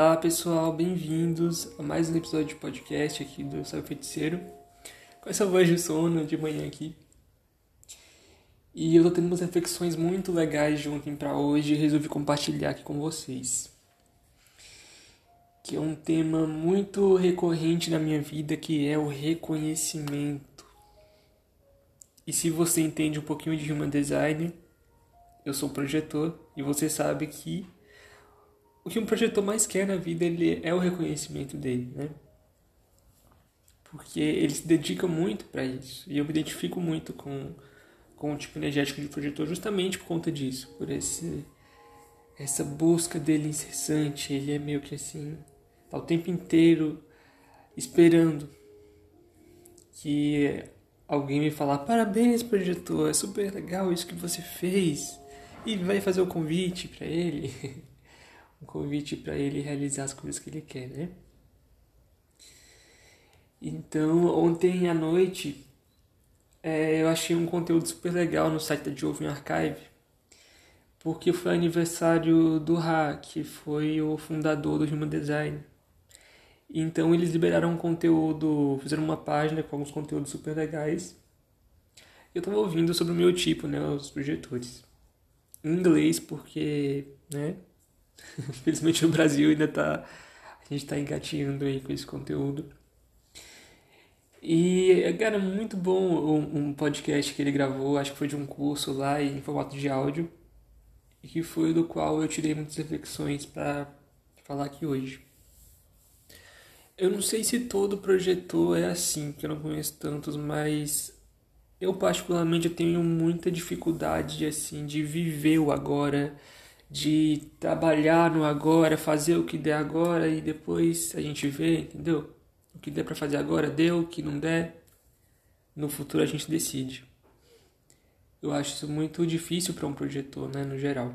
Olá pessoal, bem-vindos a mais um episódio de podcast aqui do Sábio Feiticeiro. Com essa voz de sono de manhã aqui. E eu tô tendo umas reflexões muito legais de ontem para hoje e resolvi compartilhar aqui com vocês. Que é um tema muito recorrente na minha vida, que é o reconhecimento. E se você entende um pouquinho de Human Design, eu sou projetor e você sabe que o que um projetor mais quer na vida ele é o reconhecimento dele, né? Porque ele se dedica muito para isso. E eu me identifico muito com, com o tipo energético de projetor justamente por conta disso, por esse essa busca dele incessante. Ele é meio que assim, tá o tempo inteiro esperando que alguém me falar parabéns projetor, é super legal isso que você fez e vai fazer o convite para ele. um convite para ele realizar as coisas que ele quer, né? Então, ontem à noite, é, eu achei um conteúdo super legal no site da Jovem Archive, porque foi aniversário do Ra, que foi o fundador do Human Design. Então, eles liberaram um conteúdo, fizeram uma página com alguns conteúdos super legais. Eu estava ouvindo sobre o meu tipo, né, os projetores. Em inglês, porque, né, Infelizmente no Brasil ainda tá. A gente tá engatinhando aí com esse conteúdo. E, cara, muito bom um, podcast que ele gravou, acho que foi de um curso lá em formato de áudio, e que foi do qual eu tirei muitas reflexões para falar aqui hoje. Eu não sei se todo projetor é assim, que eu não conheço tantos, mas eu particularmente tenho muita dificuldade assim de viver o agora de trabalhar no agora, fazer o que der agora e depois a gente vê, entendeu? O que der para fazer agora deu, o que não der, no futuro a gente decide. Eu acho isso muito difícil para um projetor, né, no geral.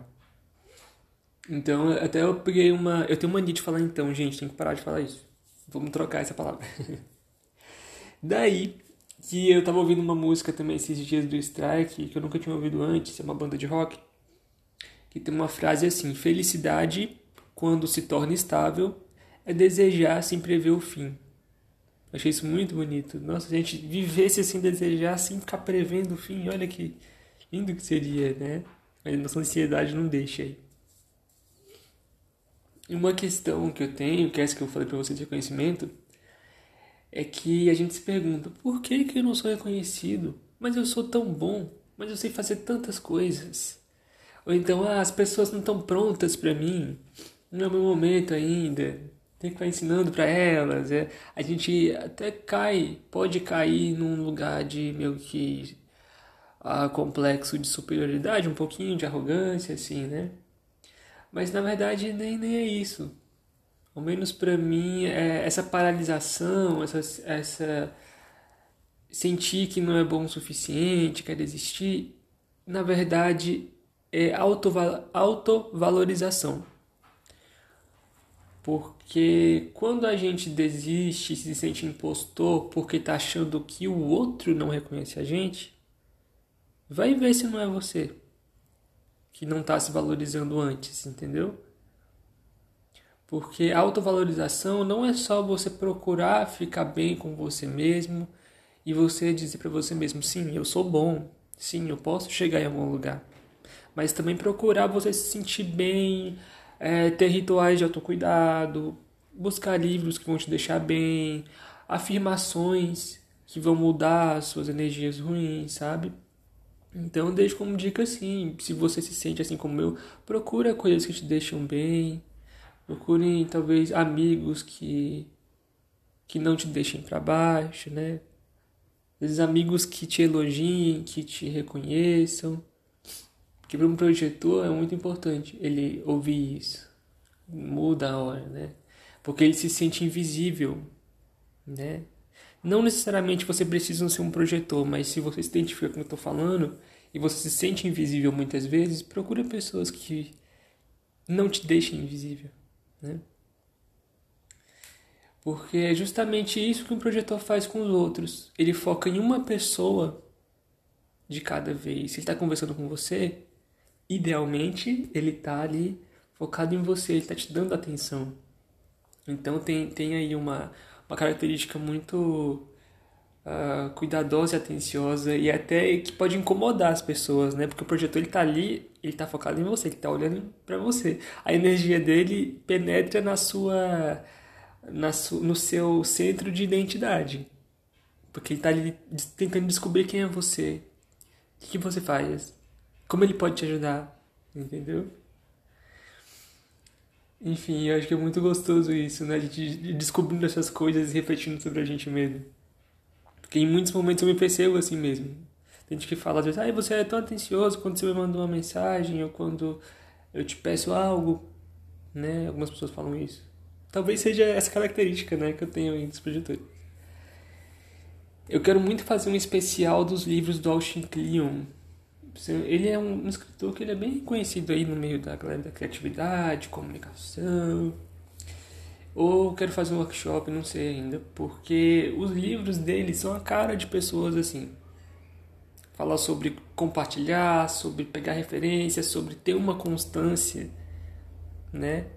Então, até eu peguei uma, eu tenho mania de falar então, gente, tem que parar de falar isso. Vamos trocar essa palavra. Daí que eu tava ouvindo uma música também esses dias do Strike, que eu nunca tinha ouvido antes, é uma banda de rock que tem uma frase assim: felicidade, quando se torna estável, é desejar sem prever o fim. achei isso muito bonito. Nossa, a gente vivesse assim, desejar sem ficar prevendo o fim, olha que lindo que seria, né? Mas a nossa ansiedade não deixa aí. E uma questão que eu tenho, que é essa que eu falei para vocês de reconhecimento, é que a gente se pergunta: por que, que eu não sou reconhecido? Mas eu sou tão bom, mas eu sei fazer tantas coisas. Ou então, ah, as pessoas não estão prontas para mim, não é o meu momento ainda, tem que ficar ensinando para elas. É, a gente até cai, pode cair num lugar de meio que ah, complexo de superioridade, um pouquinho de arrogância, assim, né? Mas na verdade nem, nem é isso. Ao menos para mim, é essa paralisação, essa, essa sentir que não é bom o suficiente, quer desistir, na verdade é autovalorização. Porque quando a gente desiste, se sente impostor porque está achando que o outro não reconhece a gente, vai ver se não é você que não está se valorizando antes, entendeu? Porque autovalorização não é só você procurar ficar bem com você mesmo e você dizer para você mesmo: sim, eu sou bom, sim, eu posso chegar em algum lugar mas também procurar você se sentir bem, é, ter rituais de autocuidado, buscar livros que vão te deixar bem, afirmações que vão mudar as suas energias ruins, sabe? Então, deixo como dica assim: se você se sente assim como eu, procura coisas que te deixam bem, procure talvez amigos que que não te deixem para baixo, né? Amigos que te elogiem, que te reconheçam que para um projetor é muito importante ele ouvir isso. Muda a hora, né? Porque ele se sente invisível, né? Não necessariamente você precisa ser um projetor, mas se você se identifica com o que eu estou falando e você se sente invisível muitas vezes, procura pessoas que não te deixem invisível, né? Porque é justamente isso que um projetor faz com os outros. Ele foca em uma pessoa de cada vez. Se ele está conversando com você, idealmente ele está ali focado em você, ele está te dando atenção. Então tem, tem aí uma, uma característica muito uh, cuidadosa e atenciosa e até que pode incomodar as pessoas, né? Porque o projetor ele tá ali, ele tá focado em você, ele tá olhando para você. A energia dele penetra na sua, na su, no seu centro de identidade. Porque ele tá ali tentando descobrir quem é você, o que, que você faz, como ele pode te ajudar, entendeu? Enfim, eu acho que é muito gostoso isso, né? A gente descobrindo essas coisas e refletindo sobre a gente mesmo. Porque em muitos momentos eu me percebo assim mesmo. Tem gente que fala às vezes, ah, você é tão atencioso quando você me manda uma mensagem ou quando eu te peço algo, né? Algumas pessoas falam isso. Talvez seja essa característica, né, que eu tenho aí dos projetores. Eu quero muito fazer um especial dos livros do Austin Kleon, ele é um, escritor que ele é bem conhecido aí no meio da galera da criatividade, comunicação. Ou quero fazer um workshop, não sei ainda, porque os livros dele são a cara de pessoas assim. Falar sobre compartilhar, sobre pegar referências, sobre ter uma constância, né?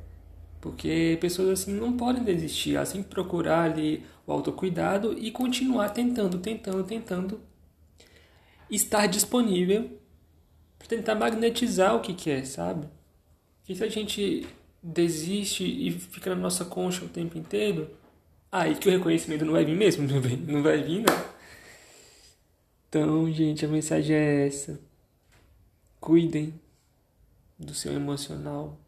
Porque pessoas assim não podem desistir, assim procurar ali o autocuidado e continuar tentando, tentando, tentando estar disponível tentar magnetizar o que quer, sabe? E se a gente desiste e fica na nossa concha o tempo inteiro, aí que o reconhecimento não vai vir mesmo, não vai, não vai vir, não. Então, gente, a mensagem é essa. Cuidem do seu emocional.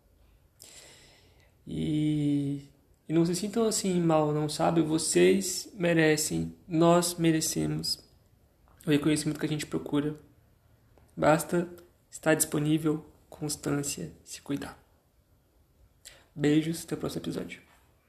E, e não se sintam assim mal, não sabe? Vocês merecem, nós merecemos o reconhecimento que a gente procura. Basta Está disponível, constância, se cuidar. Beijos, até o próximo episódio.